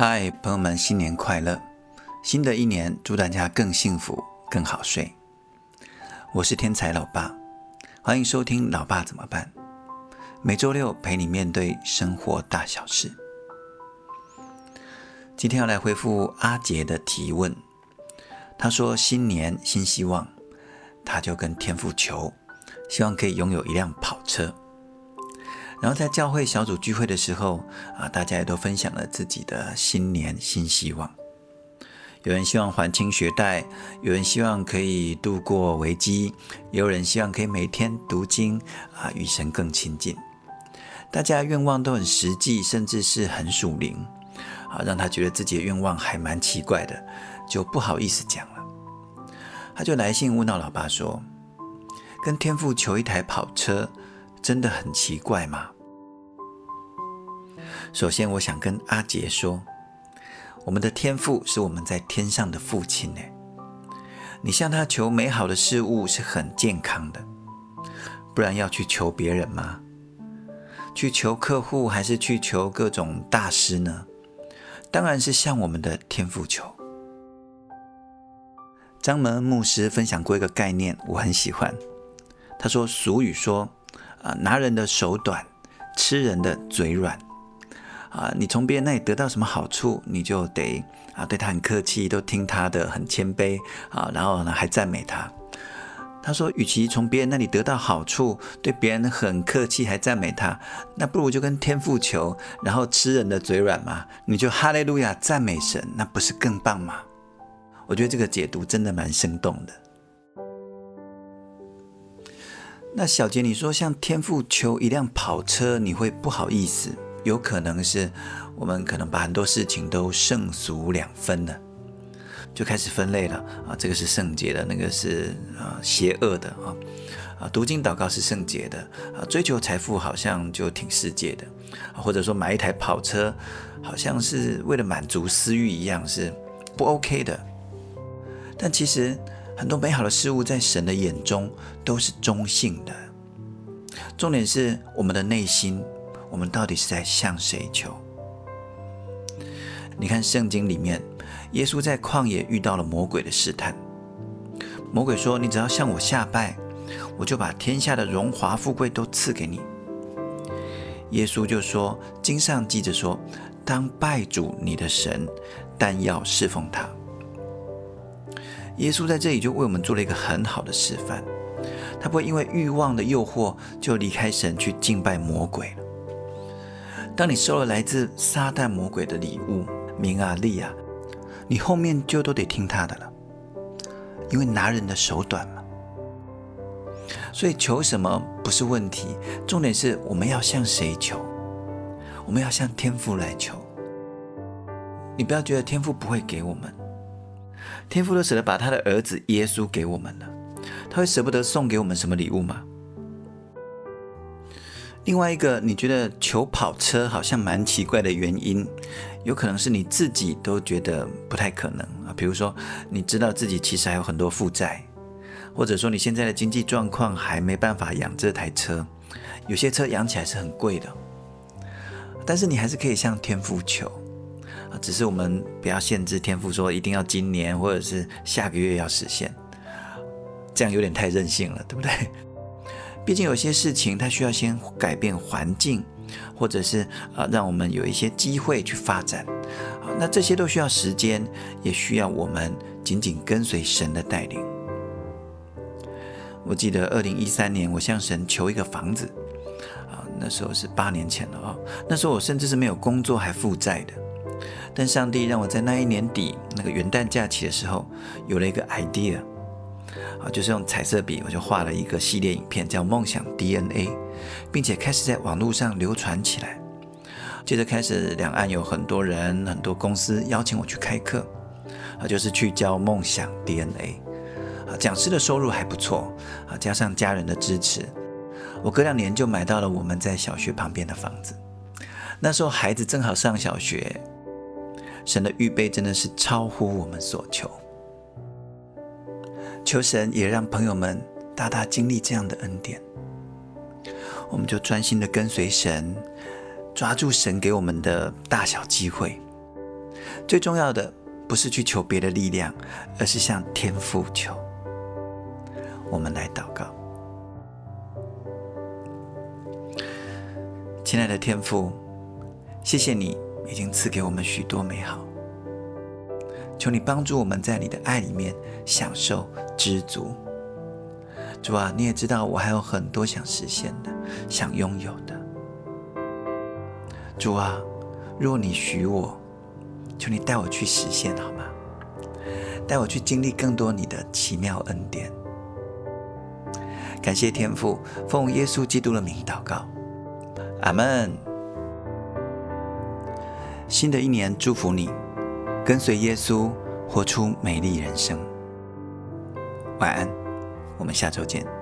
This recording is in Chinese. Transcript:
嗨，朋友们，新年快乐！新的一年，祝大家更幸福、更好睡。我是天才老爸，欢迎收听《老爸怎么办》。每周六陪你面对生活大小事。今天要来回复阿杰的提问。他说：“新年新希望，他就跟天父求，希望可以拥有一辆跑车。”然后在教会小组聚会的时候啊，大家也都分享了自己的新年新希望。有人希望还清学贷，有人希望可以度过危机，也有人希望可以每天读经啊，与神更亲近。大家愿望都很实际，甚至是很属灵啊，让他觉得自己的愿望还蛮奇怪的，就不好意思讲了。他就来信问到老爸说：“跟天父求一台跑车。”真的很奇怪吗？首先，我想跟阿杰说，我们的天父是我们在天上的父亲呢。你向他求美好的事物是很健康的，不然要去求别人吗？去求客户还是去求各种大师呢？当然是向我们的天父求。张门牧师分享过一个概念，我很喜欢。他说：“俗语说。”啊，拿人的手短，吃人的嘴软。啊，你从别人那里得到什么好处，你就得啊对他很客气，都听他的，很谦卑啊，然后呢还赞美他。他说，与其从别人那里得到好处，对别人很客气还赞美他，那不如就跟天父求，然后吃人的嘴软嘛，你就哈利路亚赞美神，那不是更棒吗？我觉得这个解读真的蛮生动的。那小杰，你说向天父求一辆跑车，你会不好意思？有可能是我们可能把很多事情都圣俗两分了，就开始分类了啊，这个是圣洁的，那个是啊邪恶的啊啊，读经祷告是圣洁的啊，追求财富好像就挺世界的，或者说买一台跑车，好像是为了满足私欲一样，是不 OK 的。但其实。很多美好的事物在神的眼中都是中性的，重点是我们的内心，我们到底是在向谁求？你看圣经里面，耶稣在旷野遇到了魔鬼的试探，魔鬼说：“你只要向我下拜，我就把天下的荣华富贵都赐给你。”耶稣就说：“经上记着说，当拜主你的神，但要侍奉他。”耶稣在这里就为我们做了一个很好的示范，他不会因为欲望的诱惑就离开神去敬拜魔鬼了。当你收了来自撒旦魔鬼的礼物名啊利啊，你后面就都得听他的了，因为拿人的手短嘛。所以求什么不是问题，重点是我们要向谁求，我们要向天父来求。你不要觉得天父不会给我们。天父都舍得把他的儿子耶稣给我们了，他会舍不得送给我们什么礼物吗？另外一个，你觉得求跑车好像蛮奇怪的原因，有可能是你自己都觉得不太可能啊。比如说，你知道自己其实还有很多负债，或者说你现在的经济状况还没办法养这台车，有些车养起来是很贵的，但是你还是可以向天父求。啊，只是我们不要限制天赋，说一定要今年或者是下个月要实现，这样有点太任性了，对不对？毕竟有些事情它需要先改变环境，或者是啊，让我们有一些机会去发展。那这些都需要时间，也需要我们紧紧跟随神的带领。我记得二零一三年，我向神求一个房子，啊，那时候是八年前了啊，那时候我甚至是没有工作还负债的。但上帝让我在那一年底那个元旦假期的时候，有了一个 idea，啊，就是用彩色笔，我就画了一个系列影片，叫《梦想 DNA》，并且开始在网络上流传起来。接着开始，两岸有很多人、很多公司邀请我去开课，啊，就是去教梦想 DNA。啊，讲师的收入还不错，啊，加上家人的支持，我隔两年就买到了我们在小学旁边的房子。那时候孩子正好上小学。神的预备真的是超乎我们所求，求神也让朋友们大大经历这样的恩典。我们就专心的跟随神，抓住神给我们的大小机会，最重要的不是去求别的力量，而是向天父求。我们来祷告，亲爱的天父，谢谢你已经赐给我们许多美好，求你帮助我们在你的爱里面享受知足。主啊，你也知道我还有很多想实现的、想拥有的。主啊，若你许我，求你带我去实现好吗？带我去经历更多你的奇妙恩典。感谢天父，奉耶稣基督的名祷告，阿门。新的一年，祝福你，跟随耶稣，活出美丽人生。晚安，我们下周见。